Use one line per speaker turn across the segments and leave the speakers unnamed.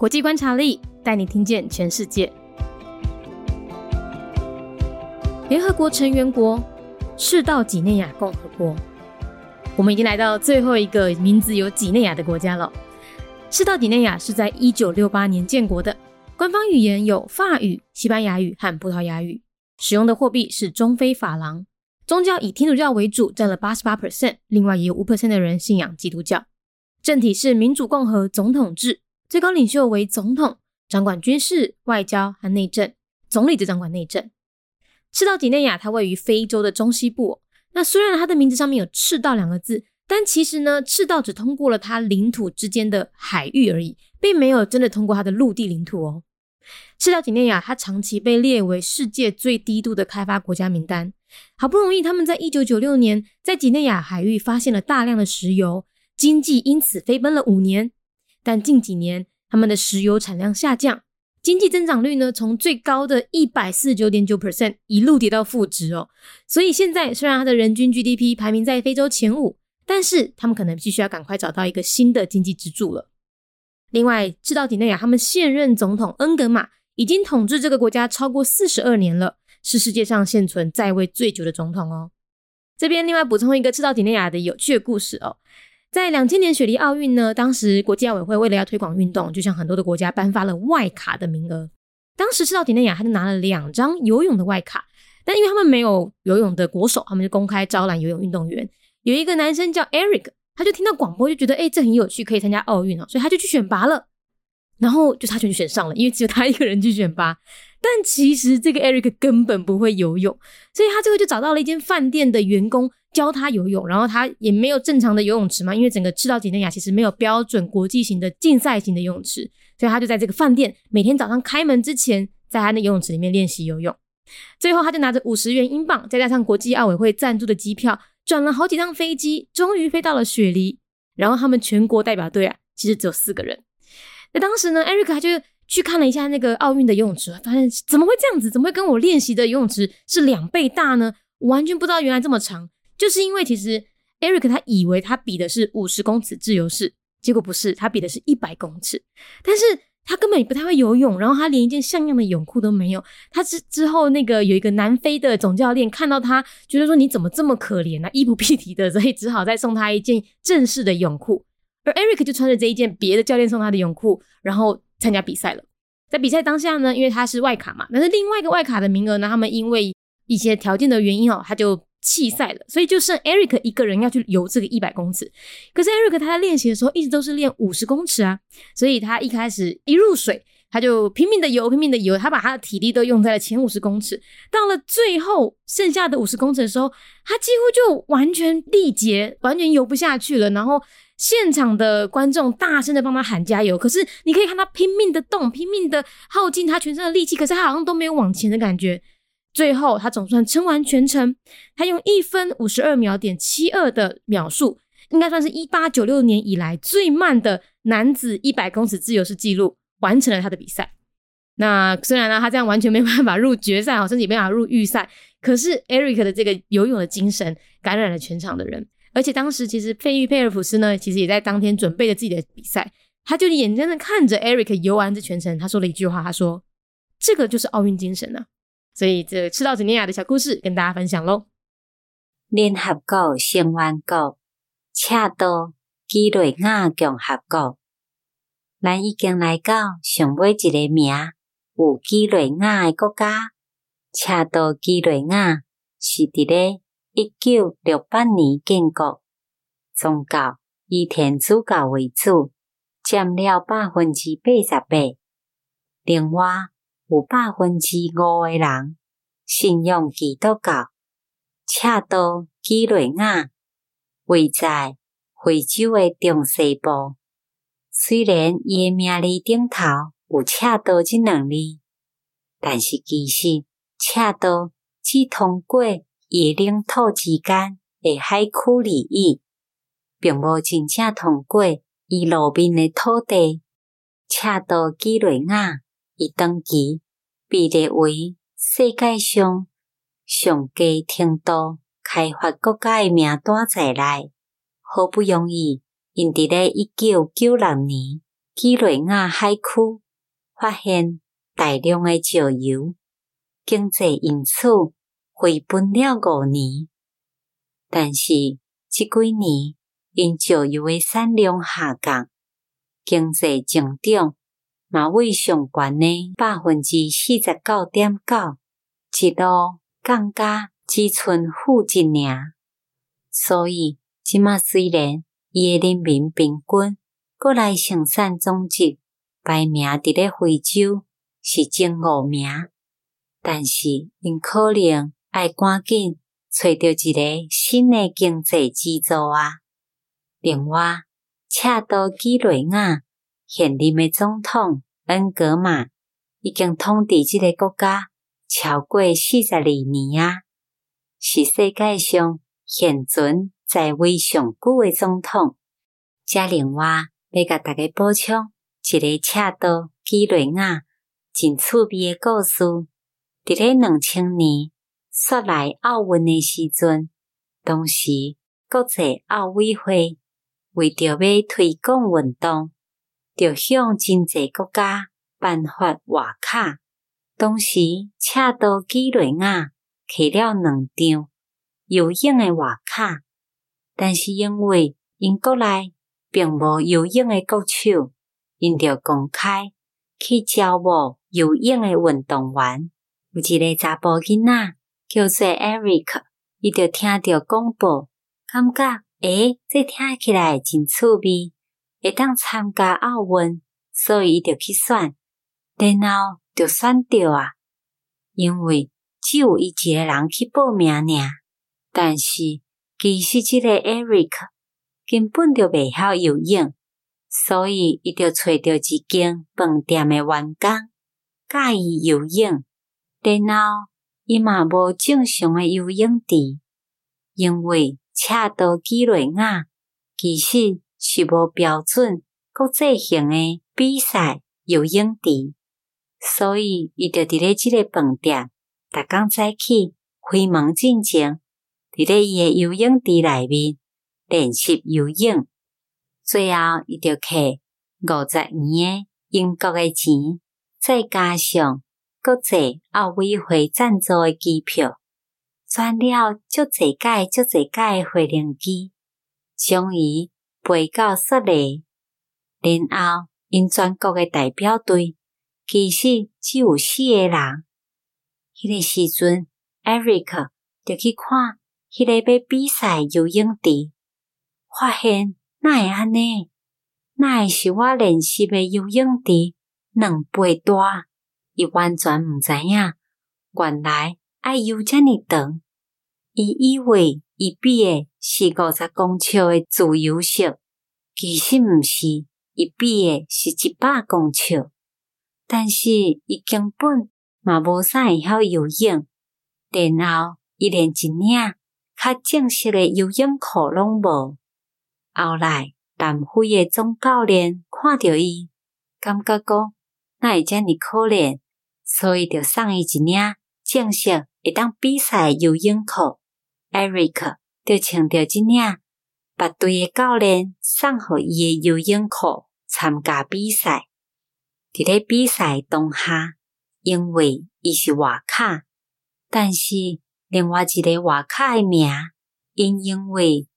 国际观察力带你听见全世界。联合国成员国赤道几内亚共和国，我们已经来到最后一个名字有几内亚的国家了。赤道几内亚是在一九六八年建国的，官方语言有法语、西班牙语和葡萄牙语，使用的货币是中非法郎，宗教以天主教为主，占了八十八 percent，另外也有五 percent 的人信仰基督教。政体是民主共和总统制，最高领袖为总统，掌管军事、外交和内政，总理则掌管内政。赤道几内亚它位于非洲的中西部，那虽然它的名字上面有“赤道”两个字。但其实呢，赤道只通过了它领土之间的海域而已，并没有真的通过它的陆地领土哦。赤道几内亚它长期被列为世界最低度的开发国家名单。好不容易，他们在一九九六年在几内亚海域发现了大量的石油，经济因此飞奔了五年。但近几年，他们的石油产量下降，经济增长率呢从最高的一百四十九点九 percent 一路跌到负值哦。所以现在虽然它的人均 GDP 排名在非洲前五。但是他们可能必须要赶快找到一个新的经济支柱了。另外，赤道几内亚他们现任总统恩格玛已经统治这个国家超过四十二年了，是世界上现存在位最久的总统哦。这边另外补充一个赤道几内亚的有趣的故事哦，在两千年雪梨奥运呢，当时国际奥委会为了要推广运动，就向很多的国家颁发了外卡的名额。当时赤道几内亚他就拿了两张游泳的外卡，但因为他们没有游泳的国手，他们就公开招揽游泳运动员。有一个男生叫 Eric，他就听到广播就觉得，哎，这很有趣，可以参加奥运哦，所以他就去选拔了，然后就他就选上了，因为只有他一个人去选拔。但其实这个 Eric 根本不会游泳，所以他最后就找到了一间饭店的员工教他游泳，然后他也没有正常的游泳池嘛，因为整个赤道几内亚其实没有标准国际型的竞赛型的游泳池，所以他就在这个饭店每天早上开门之前，在他的游泳池里面练习游泳。最后他就拿着五十元英镑，再加上国际奥委会赞助的机票。转了好几趟飞机，终于飞到了雪梨。然后他们全国代表队啊，其实只有四个人。那当时呢，艾瑞克就去看了一下那个奥运的游泳池，发现怎么会这样子？怎么会跟我练习的游泳池是两倍大呢？完全不知道原来这么长。就是因为其实艾瑞克他以为他比的是五十公尺自由式，结果不是，他比的是一百公尺。但是。他根本不太会游泳，然后他连一件像样的泳裤都没有。他之之后，那个有一个南非的总教练看到他，觉得说你怎么这么可怜啊，衣不蔽体的，所以只好再送他一件正式的泳裤。而 Eric 就穿着这一件别的教练送他的泳裤，然后参加比赛了。在比赛当下呢，因为他是外卡嘛，但是另外一个外卡的名额呢，他们因为一些条件的原因哦，他就。弃赛了，所以就剩 Eric 一个人要去游这个一百公尺。可是 Eric 他在练习的时候一直都是练五十公尺啊，所以他一开始一入水，他就拼命的游，拼命的游，他把他的体力都用在了前五十公尺。到了最后剩下的五十公尺的时候，他几乎就完全力竭，完全游不下去了。然后现场的观众大声的帮他喊加油，可是你可以看他拼命的动，拼命的耗尽他全身的力气，可是他好像都没有往前的感觉。最后，他总算撑完全程。他用一分五十二秒点七二的秒数，应该算是一八九六年以来最慢的男子一百公尺自由式纪录，完成了他的比赛。那虽然呢，他这样完全没办法入决赛，甚至没办法入预赛，可是 Eric 的这个游泳的精神感染了全场的人。而且当时其实佩玉佩尔普斯呢，其实也在当天准备着自己的比赛，他就眼睁睁看着 Eric 游完这全程，他说了一句话，他说：“这个就是奥运精神啊。”所以，这赤道几内亚的小故事跟大家分享喽。
联合国成员国赤道基瑞亚共和国，咱已经来到上尾一个名有基瑞亚的国家。赤道基瑞亚是伫咧一九六八年建国，宗教以天主教为主，占了百分之八十八。另外，有百分之五诶人信仰基督教。赤道几内亚位在非洲诶中西部。虽然伊诶名字顶头有“赤道”即两字，但是其实赤道只通过伊领土之间诶海区而已，并无真正通过伊路面诶土地。赤道几内亚。伊长期被列为世界上上低程度开发国家诶名单在内，好不容易，因伫咧一九九六年基雷亚海区发现大量的石油，经济因此回本了五年。但是即几年因石油的产量下降，经济增长嘛为上悬呢百分之四十九点九，一路降价只剩负一尔。所以即马虽然伊诶人民平均国内生产总值排名伫咧非洲是前五名，但是因可能爱赶紧找着一个新诶经济支柱啊。另外，恰到基雷亚现任诶总统恩格玛已经统治即个国家超过四十二年啊，是世界上现存在位上久诶总统。加另外。要甲大家补充一个恰到基雷亚真趣味诶故事。伫咧两千年雪莱奥运诶时阵，当时国际奥委会为着要推广运动，着向真济国家颁发外卡。当时恰到基雷亚摕了两张游泳诶外卡，但是因为因国内并无游泳诶国手，因着公开去招募游泳诶运动员。有一个查甫囡仔叫做 Eric，伊着听着广播，感觉诶，这听起来真趣味，会当参加奥运，所以伊着去选，然后着选着啊。因为只有伊一个人去报名尔，但是其实即个 Eric。根本就未晓游泳，所以伊就找着一间饭店诶员工教伊游泳。然后伊嘛无正常诶游泳池，因为恰到基雷亚其实是无标准国际性诶比赛游泳池，所以伊就伫咧即个饭店，逐工早起开门进前，伫咧伊诶游泳池内面。练习游泳，最后伊着摕五十元诶英国诶钱，再加上国际奥委会赞助诶机票，转了足济届、足济届诶飞行机，将伊飞到雪梨。然后因全国诶代表队其实只有四个人。迄个时阵，Eric 着去看迄个要比赛游泳池。发现哪会安尼？哪会是我练习诶游泳池两倍大？伊完全毋知影，原来爱游遮尔长。伊以为伊比诶是五十公尺诶自由式，其实毋是，伊比诶是一百公尺。但是伊根本嘛无啥会晓游泳，然后伊连一领较正式诶游泳裤拢无。后来，南非诶总教练看着伊，感觉讲那会遮尔可怜，所以就送伊一领正式会当比赛游泳裤。Eric 就穿着即领别队诶教练送互伊诶游泳裤参加比赛。伫咧比赛当下，因为伊是外卡，但是另外一个外卡诶名因因为一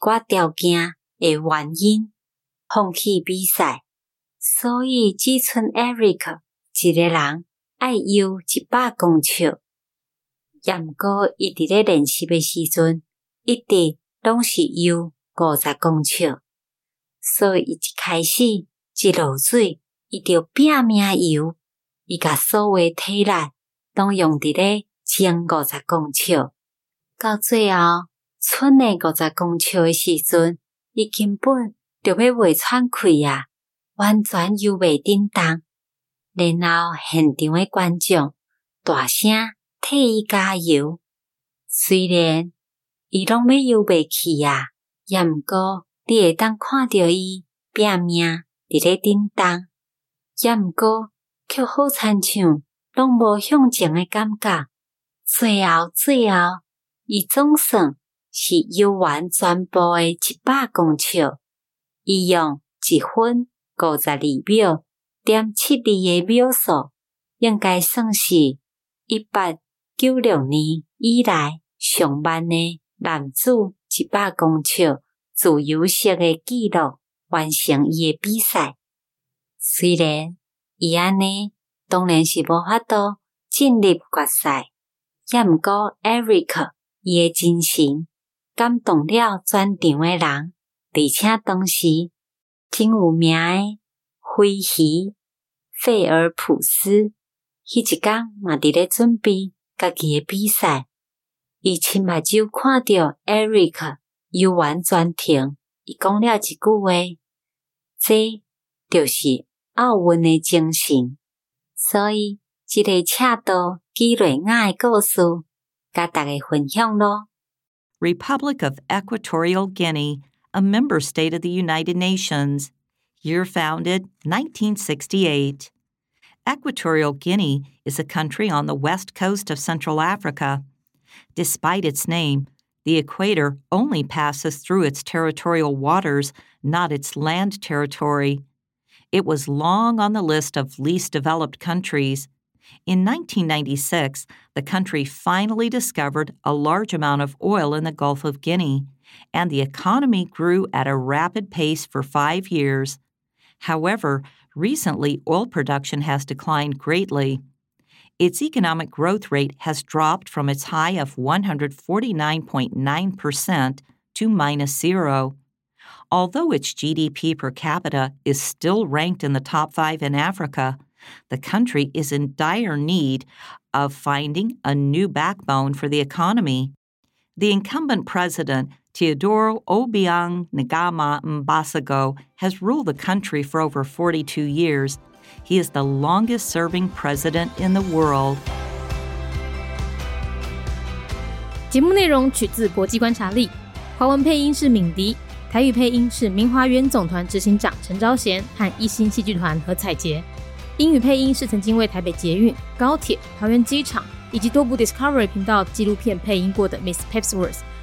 寡条件。诶原因放弃比赛，所以只剩 Eric 一个人爱游一百公尺。也毋过伊伫咧练习诶时阵，一直拢是游五十公尺，所以一开始一落水，伊就拼命游，伊甲所有体力都用伫咧前五十公尺。到最后，剩诶五十公尺诶时阵。伊根本就要袂喘气啊，完全游袂叮当。然后现场诶观众大声替伊加油。虽然伊拢要游袂起啊，也毋过你会当看着伊拼命伫咧叮当，也毋过却好亲像拢无向前诶感觉。最后，最后，伊总算。是游完全部诶一百公尺，伊用一分五十二秒点七二的秒数，应该算是一百九六年以来上万的男子一百公尺自由式的纪录完成伊的比赛。虽然伊安尼当然是无法度进入决赛，也毋过 Eric 伊的精神感动了全场的人，而且当时真有名的飞鱼费尔普斯，迄一天嘛伫咧准备家己的比赛，伊亲目睭看着 Eric 游完全程，伊讲了一句话：，这就是奥运的精神。所以，即个恰到基瑞亚的故事，甲大家分享咯。
Republic of Equatorial Guinea, a member state of the United Nations. Year founded 1968. Equatorial Guinea is a country on the west coast of Central Africa. Despite its name, the equator only passes through its territorial waters, not its land territory. It was long on the list of least developed countries. In 1996, the country finally discovered a large amount of oil in the Gulf of Guinea, and the economy grew at a rapid pace for five years. However, recently oil production has declined greatly. Its economic growth rate has dropped from its high of 149.9% to minus zero. Although its GDP per capita is still ranked in the top five in Africa, the country is in dire need of finding a new backbone for the economy. The incumbent president, Teodoro Obiang Ngama Mbasago, has ruled the country for over 42 years. He is the longest serving president in the world.
节目内容取自国际观察力，华文配音是敏迪，台语配音是明华园总团执行长陈昭贤和一星戏剧团何彩杰，英语配音是曾经为台北捷运、高铁、桃园机场以及多部 Discovery 频道纪录片配音过的 Miss Pepsworth